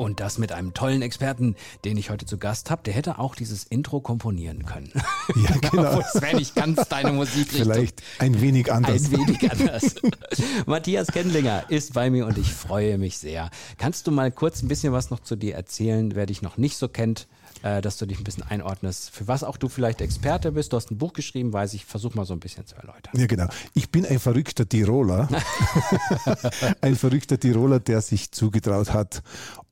Und das mit einem tollen Experten, den ich heute zu Gast habe. Der hätte auch dieses Intro komponieren können. Ja, genau. das wäre nicht ganz deine Musikrichtung. Vielleicht ein wenig anders. Ein wenig anders. Matthias Kendlinger ist bei mir und ich freue mich sehr. Kannst du mal kurz ein bisschen was noch zu dir erzählen, wer dich noch nicht so kennt? Äh, dass du dich ein bisschen einordnest, für was auch du vielleicht Experte bist. Du hast ein Buch geschrieben, weiß ich, versuch mal so ein bisschen zu erläutern. Ja, genau. Ich bin ein verrückter Tiroler. ein verrückter Tiroler, der sich zugetraut hat,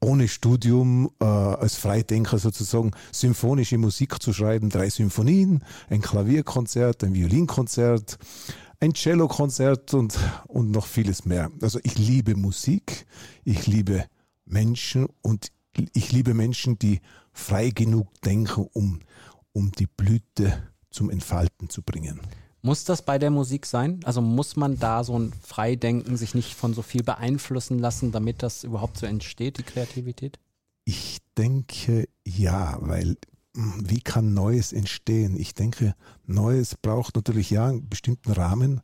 ohne Studium äh, als Freidenker sozusagen symphonische Musik zu schreiben. Drei Symphonien, ein Klavierkonzert, ein Violinkonzert, ein Cellokonzert und, und noch vieles mehr. Also ich liebe Musik, ich liebe Menschen und ich liebe Menschen, die frei genug denken, um, um die Blüte zum Entfalten zu bringen. Muss das bei der Musik sein? Also muss man da so ein Freidenken, sich nicht von so viel beeinflussen lassen, damit das überhaupt so entsteht, die Kreativität? Ich denke ja, weil hm, wie kann Neues entstehen? Ich denke, Neues braucht natürlich ja einen bestimmten Rahmen,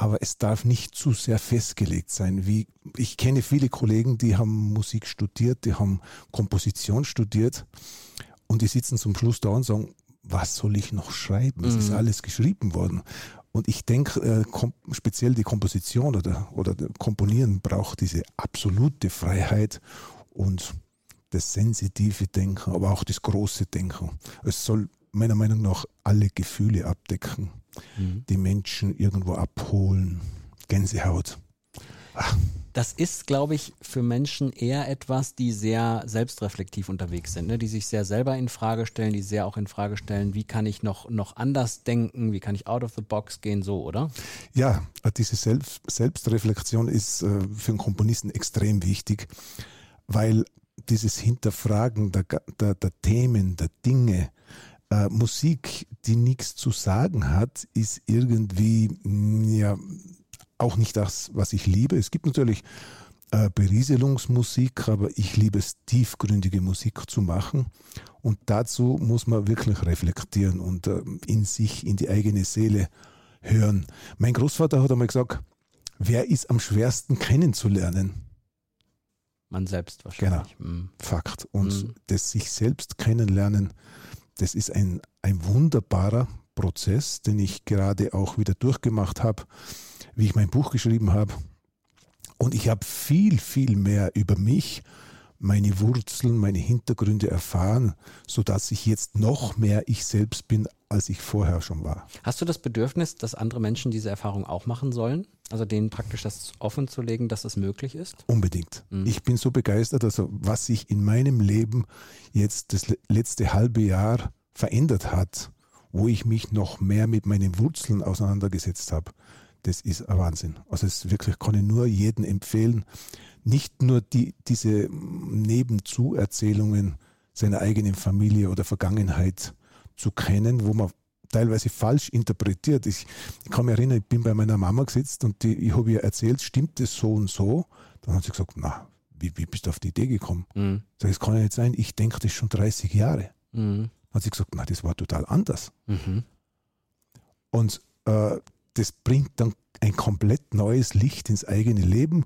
aber es darf nicht zu sehr festgelegt sein. Wie, ich kenne viele Kollegen, die haben Musik studiert, die haben Komposition studiert und die sitzen zum Schluss da und sagen, was soll ich noch schreiben? Es mhm. ist alles geschrieben worden. Und ich denke, äh, speziell die Komposition oder, oder Komponieren braucht diese absolute Freiheit und das sensitive Denken, aber auch das große Denken. Es soll meiner Meinung nach alle Gefühle abdecken mhm. die Menschen irgendwo abholen. Gänsehaut. Ach. Das ist, glaube ich, für Menschen eher etwas, die sehr selbstreflektiv unterwegs sind, ne? die sich sehr selber in Frage stellen, die sehr auch in Frage stellen, wie kann ich noch, noch anders denken, wie kann ich out of the box gehen, so, oder? Ja, diese Selbst, Selbstreflexion ist äh, für einen Komponisten extrem wichtig, weil dieses Hinterfragen der, der, der Themen, der Dinge, äh, Musik, die nichts zu sagen hat, ist irgendwie mm, ja auch nicht das, was ich liebe. Es gibt natürlich äh, Berieselungsmusik, aber ich liebe es, tiefgründige Musik zu machen. Und dazu muss man wirklich reflektieren und äh, in sich, in die eigene Seele hören. Mein Großvater hat einmal gesagt, wer ist am schwersten kennenzulernen? Man selbst wahrscheinlich. Genau. Mhm. Fakt. Und mhm. das sich selbst kennenlernen, das ist ein, ein wunderbarer Prozess, den ich gerade auch wieder durchgemacht habe, wie ich mein Buch geschrieben habe. Und ich habe viel, viel mehr über mich, meine Wurzeln, meine Hintergründe erfahren, sodass ich jetzt noch mehr ich selbst bin, als ich vorher schon war. Hast du das Bedürfnis, dass andere Menschen diese Erfahrung auch machen sollen? Also denen praktisch das offen zu legen, dass es möglich ist? Unbedingt. Mhm. Ich bin so begeistert, also was sich in meinem Leben jetzt das letzte halbe Jahr verändert hat, wo ich mich noch mehr mit meinen Wurzeln auseinandergesetzt habe. Das ist ein Wahnsinn. Also es wirklich kann ich nur jedem empfehlen, nicht nur die, diese Nebenzuerzählungen seiner eigenen Familie oder Vergangenheit zu kennen, wo man teilweise falsch interpretiert. Ich, ich kann mich erinnern, ich bin bei meiner Mama gesetzt und die, ich habe ihr erzählt, stimmt es so und so? Dann hat sie gesagt, na, wie, wie bist du auf die Idee gekommen? Mhm. Sag, das kann ja nicht sein, ich denke das schon 30 Jahre. Mhm. Dann hat sie gesagt, na, das war total anders. Mhm. Und äh, das bringt dann ein komplett neues Licht ins eigene Leben,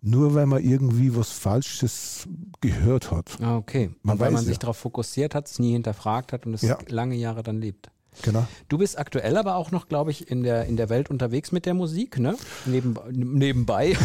nur weil man irgendwie was Falsches gehört hat. Ah, okay. Man weil man ja. sich darauf fokussiert hat, es nie hinterfragt hat und es ja. lange Jahre dann lebt. Genau. Du bist aktuell aber auch noch, glaube ich, in der, in der Welt unterwegs mit der Musik, ne? Neben, nebenbei.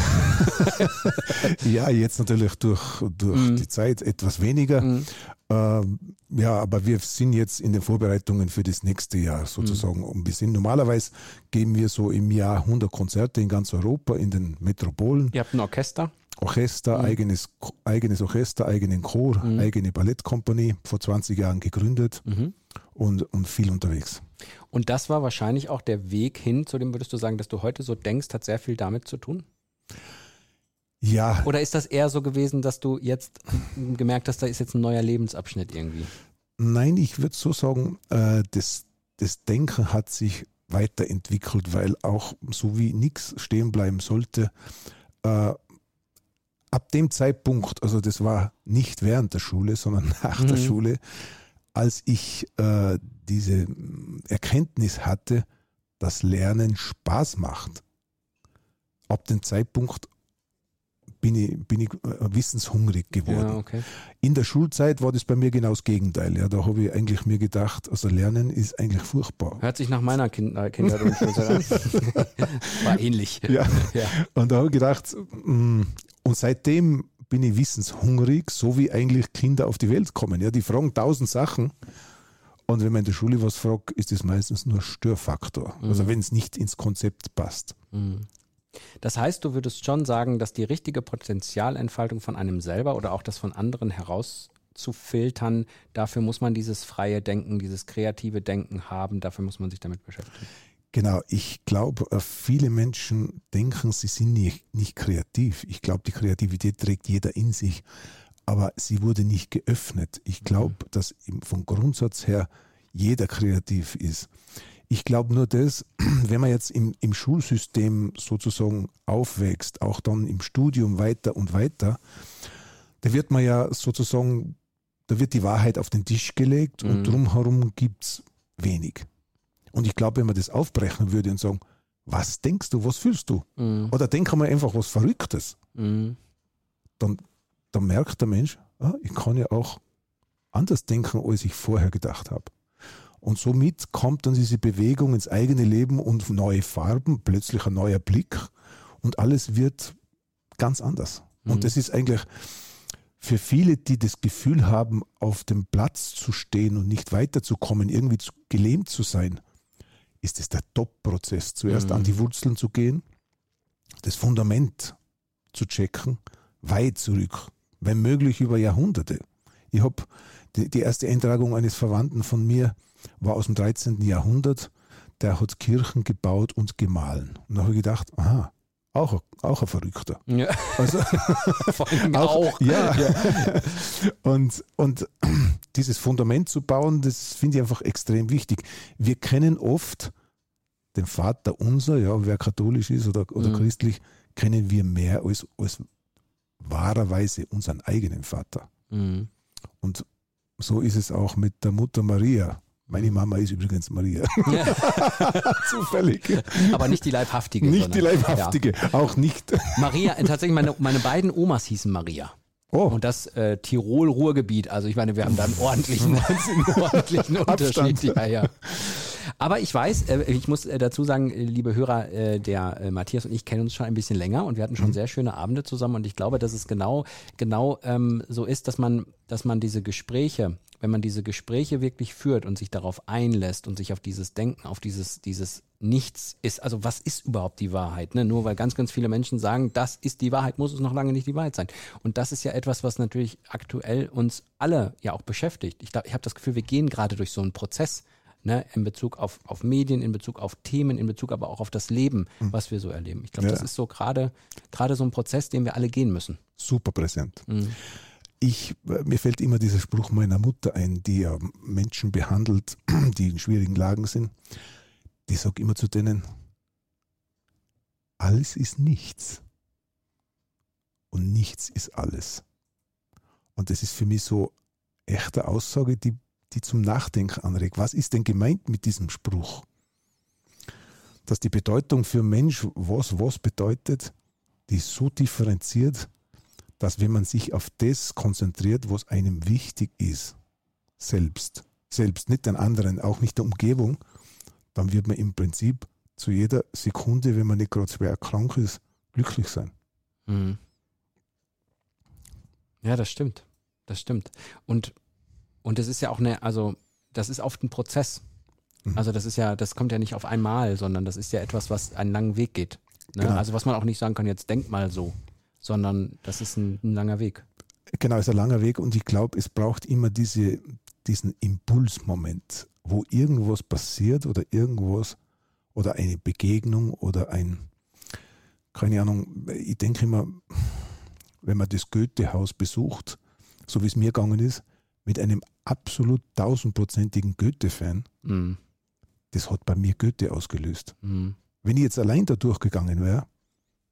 ja, jetzt natürlich durch, durch mm. die Zeit etwas weniger. Mm. Ähm, ja, aber wir sind jetzt in den Vorbereitungen für das nächste Jahr sozusagen. Mm. Und wir sind normalerweise geben wir so im Jahr 100 Konzerte in ganz Europa, in den Metropolen. Ihr habt ein Orchester? Orchester, mhm. eigenes, eigenes Orchester, eigenen Chor, mhm. eigene Ballettkompanie, vor 20 Jahren gegründet mhm. Und, und viel unterwegs. Und das war wahrscheinlich auch der Weg hin, zu dem würdest du sagen, dass du heute so denkst, hat sehr viel damit zu tun? Ja. Oder ist das eher so gewesen, dass du jetzt gemerkt hast, da ist jetzt ein neuer Lebensabschnitt irgendwie? Nein, ich würde so sagen, äh, das, das Denken hat sich weiterentwickelt, weil auch so wie nichts stehen bleiben sollte, äh, ab dem Zeitpunkt, also das war nicht während der Schule, sondern nach mhm. der Schule, als ich äh, diese Erkenntnis hatte, dass Lernen Spaß macht. Ab dem Zeitpunkt bin ich, bin ich äh, wissenshungrig geworden. Ja, okay. In der Schulzeit war das bei mir genau das Gegenteil. Ja, da habe ich eigentlich mir gedacht, also Lernen ist eigentlich furchtbar. Hört sich nach meiner kind Kindheit und Schulzeit an. war ähnlich. Ja. ja. Und da habe ich gedacht, mm, und seitdem bin ich wissenshungrig, so wie eigentlich Kinder auf die Welt kommen. Ja, die fragen tausend Sachen. Und wenn man in der Schule was fragt, ist das meistens nur Störfaktor. Also mhm. Also wenn es nicht ins Konzept passt. Mhm. Das heißt, du würdest schon sagen, dass die richtige Potenzialentfaltung von einem selber oder auch das von anderen herauszufiltern, dafür muss man dieses freie Denken, dieses kreative Denken haben, dafür muss man sich damit beschäftigen. Genau, ich glaube, äh, viele Menschen denken, sie sind nicht, nicht kreativ. Ich glaube, die Kreativität trägt jeder in sich, aber sie wurde nicht geöffnet. Ich glaube, mhm. dass vom Grundsatz her jeder kreativ ist. Ich glaube nur das, wenn man jetzt im, im Schulsystem sozusagen aufwächst, auch dann im Studium weiter und weiter, da wird man ja sozusagen, da wird die Wahrheit auf den Tisch gelegt mhm. und drumherum gibt es wenig. Und ich glaube, wenn man das aufbrechen würde und sagen, was denkst du, was fühlst du? Mhm. Oder denk mal einfach was Verrücktes, mhm. dann, dann merkt der Mensch, ah, ich kann ja auch anders denken, als ich vorher gedacht habe. Und somit kommt dann diese Bewegung ins eigene Leben und neue Farben, plötzlich ein neuer Blick und alles wird ganz anders. Mhm. Und das ist eigentlich für viele, die das Gefühl haben, auf dem Platz zu stehen und nicht weiterzukommen, irgendwie zu, gelähmt zu sein, ist es der Top-Prozess. Zuerst mhm. an die Wurzeln zu gehen, das Fundament zu checken, weit zurück, wenn möglich über Jahrhunderte. Ich habe die, die erste Eintragung eines Verwandten von mir war aus dem 13. Jahrhundert, der hat Kirchen gebaut und gemahlen. Und da habe ich gedacht, aha, auch, auch ein Verrückter. Ja. Also, Vor allem auch. auch. Ja. ja. Und, und dieses Fundament zu bauen, das finde ich einfach extrem wichtig. Wir kennen oft den Vater unser, ja, wer katholisch ist oder, oder mhm. christlich, kennen wir mehr als, als wahrerweise unseren eigenen Vater. Mhm. Und so ist es auch mit der Mutter Maria. Meine Mama ist übrigens Maria. Ja. Zufällig. Aber nicht die Leibhaftige. Nicht die Leibhaftige, ja. auch nicht. Maria, äh, tatsächlich, meine, meine beiden Omas hießen Maria. Oh. Und das äh, Tirol-Ruhrgebiet. Also ich meine, wir haben da einen ordentlichen, ordentlichen Unterschied. Ja, ja. Aber ich weiß, äh, ich muss äh, dazu sagen, äh, liebe Hörer, der Matthias und ich kennen uns schon ein bisschen länger und wir hatten schon mhm. sehr schöne Abende zusammen und ich glaube, dass es genau, genau ähm, so ist, dass man, dass man diese Gespräche wenn man diese Gespräche wirklich führt und sich darauf einlässt und sich auf dieses Denken, auf dieses, dieses Nichts ist, also was ist überhaupt die Wahrheit? Ne? Nur weil ganz, ganz viele Menschen sagen, das ist die Wahrheit, muss es noch lange nicht die Wahrheit sein. Und das ist ja etwas, was natürlich aktuell uns alle ja auch beschäftigt. Ich, ich habe das Gefühl, wir gehen gerade durch so einen Prozess. Ne, in Bezug auf, auf Medien, in Bezug auf Themen, in Bezug aber auch auf das Leben, mhm. was wir so erleben. Ich glaube, ja. das ist so gerade gerade so ein Prozess, den wir alle gehen müssen. Super präsent. Mhm ich, mir fällt immer dieser Spruch meiner Mutter ein, die ja Menschen behandelt, die in schwierigen Lagen sind. Die sagt immer zu denen, alles ist nichts und nichts ist alles. Und das ist für mich so echte Aussage, die, die zum Nachdenken anregt. Was ist denn gemeint mit diesem Spruch? Dass die Bedeutung für Mensch, was was bedeutet, die ist so differenziert, dass wenn man sich auf das konzentriert, was einem wichtig ist, selbst, selbst nicht den anderen, auch nicht der Umgebung, dann wird man im Prinzip zu jeder Sekunde, wenn man nicht gerade schwer krank ist, glücklich sein. Mhm. Ja, das stimmt. Das stimmt. Und, und das ist ja auch eine, also das ist oft ein Prozess. Mhm. Also das ist ja, das kommt ja nicht auf einmal, sondern das ist ja etwas, was einen langen Weg geht. Ne? Genau. Also was man auch nicht sagen kann, jetzt denk mal so sondern das ist ein, ein langer Weg. Genau, es ist ein langer Weg und ich glaube, es braucht immer diese, diesen Impulsmoment, wo irgendwas passiert oder irgendwas oder eine Begegnung oder ein, keine Ahnung, ich denke immer, wenn man das Goethe-Haus besucht, so wie es mir gegangen ist, mit einem absolut tausendprozentigen Goethe-Fan, mm. das hat bei mir Goethe ausgelöst. Mhm. Wenn ich jetzt allein da durchgegangen wäre,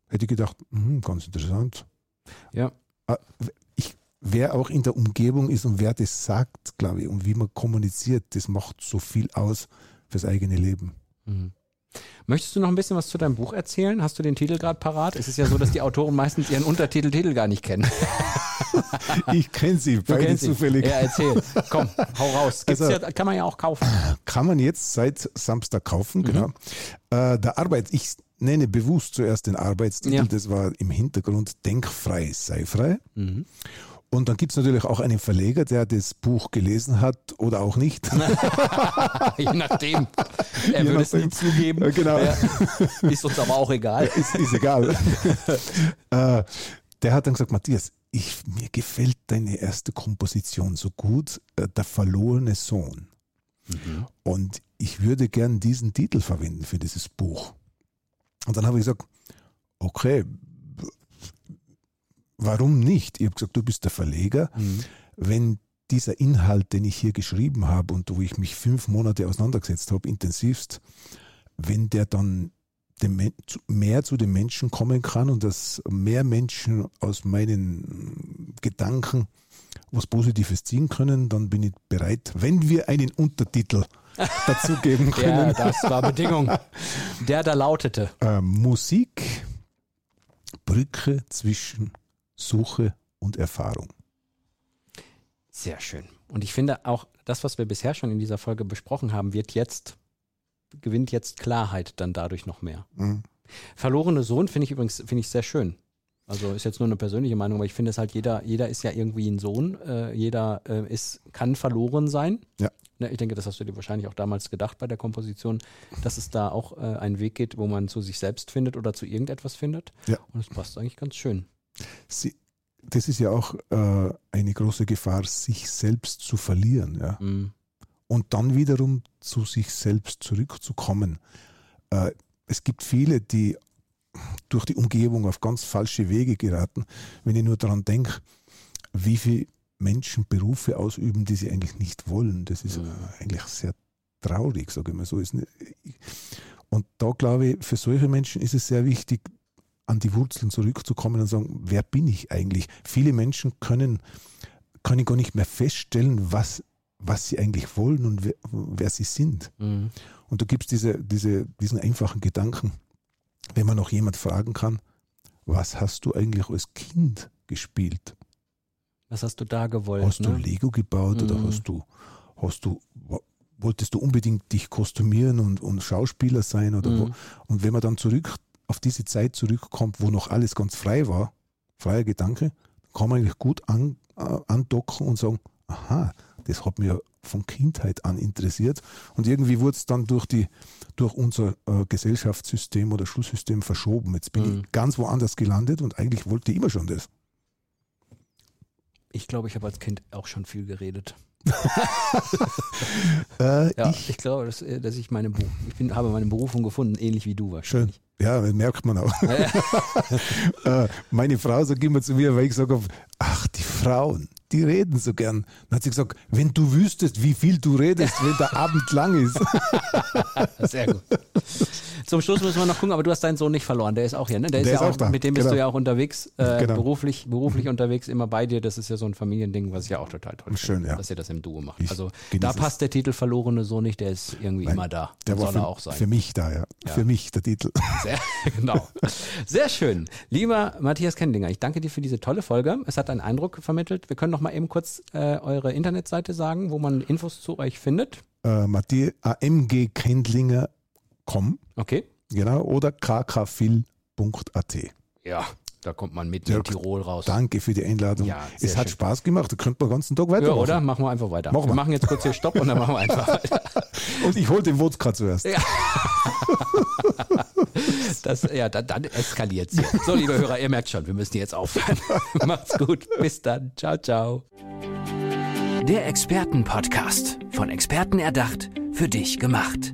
hätte ich gedacht, hm, ganz interessant. Ja. Äh, Ich, wer auch in der Umgebung ist und wer das sagt, glaube ich, und wie man kommuniziert, das macht so viel aus fürs eigene Leben. Mhm. Möchtest du noch ein bisschen was zu deinem Buch erzählen? Hast du den Titel gerade parat? Es ist ja so, dass die Autoren meistens ihren Untertitel Titel gar nicht kennen. Ich kenne sie, Du beide zufällig. Ja, erzähl. Komm, hau raus. Also- ja, kann man ja auch kaufen. Kann man jetzt seit Samstag kaufen, Mhm. genau. Äh, der Arbeit, ich nenne bewusst zuerst den Arbeitstitel, Ja. das war im Hintergrund Denkfrei, sei frei. Mhm. Und dann gibt es natürlich auch einen Verleger, der das Buch gelesen hat oder auch nicht. Je nachdem. Er Je würde es nie nachdem. zugeben. Ja, genau. Ja. Ist uns aber auch egal. ist, ist egal. äh, der hat dann gesagt, Matthias, ich, mir gefällt deine erste Komposition so gut, äh, der verlorene Sohn. Und ich würde gern diesen Titel verwenden für dieses Buch. Und dann habe ich gesagt, okay, warum nicht? Ich habe gesagt, du bist der Verleger. Mhm. Wenn dieser Inhalt, den ich hier geschrieben habe und wo ich mich fünf Monate auseinandergesetzt habe, intensivst, wenn der dann mehr zu den Menschen kommen kann und dass mehr Menschen aus meinen Gedanken was Positives ziehen können, dann bin ich bereit, wenn wir einen Untertitel dazugeben können. das war Bedingung. Der da lautete. Äh, Musik, Brücke zwischen Suche und Erfahrung. Sehr schön. Und ich finde auch, das, was wir bisher schon in dieser Folge besprochen haben, wird jetzt, gewinnt jetzt Klarheit dann dadurch noch mehr. Mhm. Verlorene Sohn finde ich übrigens, finde ich sehr schön. Also ist jetzt nur eine persönliche Meinung, aber ich finde es halt, jeder, jeder ist ja irgendwie ein Sohn, äh, jeder äh, ist, kann verloren sein. Ja. Ne, ich denke, das hast du dir wahrscheinlich auch damals gedacht bei der Komposition, dass es da auch äh, einen Weg geht, wo man zu sich selbst findet oder zu irgendetwas findet. Ja. Und es passt eigentlich ganz schön. Sie, das ist ja auch äh, eine große Gefahr, sich selbst zu verlieren. Ja? Mm. und dann wiederum zu sich selbst zurückzukommen. Äh, es gibt viele, die durch die Umgebung auf ganz falsche Wege geraten. Wenn ich nur daran denke, wie viele Menschen Berufe ausüben, die sie eigentlich nicht wollen. Das ist Mhm. eigentlich sehr traurig, sage ich mal so. Und da glaube ich, für solche Menschen ist es sehr wichtig, an die Wurzeln zurückzukommen und sagen, wer bin ich eigentlich? Viele Menschen können, können gar nicht mehr feststellen, was, was sie eigentlich wollen und wer, wer sie sind. Mm. Und du gibst diese, diese, diesen einfachen Gedanken, wenn man noch jemand fragen kann, was hast du eigentlich als Kind gespielt? Was hast du da gewollt? Hast du ne? Lego gebaut oder Mhm. hast du, hast du, wo- wolltest du unbedingt dich kostümieren und, und Schauspieler sein oder wo? Mhm. Und wenn man dann zurück auf diese Zeit zurückkommt, wo noch alles ganz frei war, freier Gedanke, kann man eigentlich gut an, äh, andocken und sagen, aha, das hat ja von Kindheit an interessiert. Und irgendwie wurde es dann durch, die, durch unser äh, Gesellschaftssystem oder Schulsystem verschoben. Jetzt bin Mhm. ich ganz woanders gelandet und eigentlich wollte ich immer schon das. Ich glaube, ich habe als Kind auch schon viel geredet. Äh, Ja, ich, ich, glaube, dass, äh, dass ich meine ich bin, habe meine Berufung gefunden, ähnlich wie du schön. wahrscheinlich. Ja, das merkt man auch. äh, meine Frau sagt immer zu mir, weil ich sage, ach, die Frauen, die reden so gern. Dann hat sie gesagt, wenn du wüsstest, wie viel du redest, wenn der Abend lang ist. Sehr gut. Zum Schluss müssen wir noch gucken, aber du hast deinen Sohn nicht verloren. Der ist auch hier, ne? Der ist Der ja ist auch, auch da. mit dem bist Genau. du ja auch unterwegs, äh, Genau. beruflich, beruflich unterwegs, immer bei dir. Das ist ja so ein Familiending, was ich ja auch total toll Schön, finde, ja. dass ihr das im Duo macht. Ich also da es. passt der Titel Verlorene Sohn nicht, der ist irgendwie Nein, immer da. Der soll für, er auch sein. für mich da, ja. Ja. Für mich der Titel. Sehr, genau. Sehr schön. Lieber Matthias Kendinger, ich danke dir für diese tolle Folge. Es hat einen Eindruck vermittelt. Wir können noch mal eben kurz äh, eure Internetseite sagen, wo man Infos zu euch findet. Äh, Matthias amgkendlinger.com Okay. genau, oder kkfil.at. Ja, da kommt man mit Ja, in Tirol raus. Danke für die Einladung. Ja, es hat schön. Spaß gemacht, da könnte man den ganzen Tag Ja, weitermachen. oder? Machen wir einfach weiter. Machen wir wir. machen jetzt kurz hier Stopp und dann machen wir einfach weiter. Und ich hole den Wodka zuerst. Ja. Das, ja, dann, dann eskaliert es. So, liebe Hörer, ihr merkt schon, wir müssen jetzt aufhören. Macht's gut. Bis dann. Ciao, ciao. Der Expertenpodcast. Von Experten erdacht, für dich gemacht.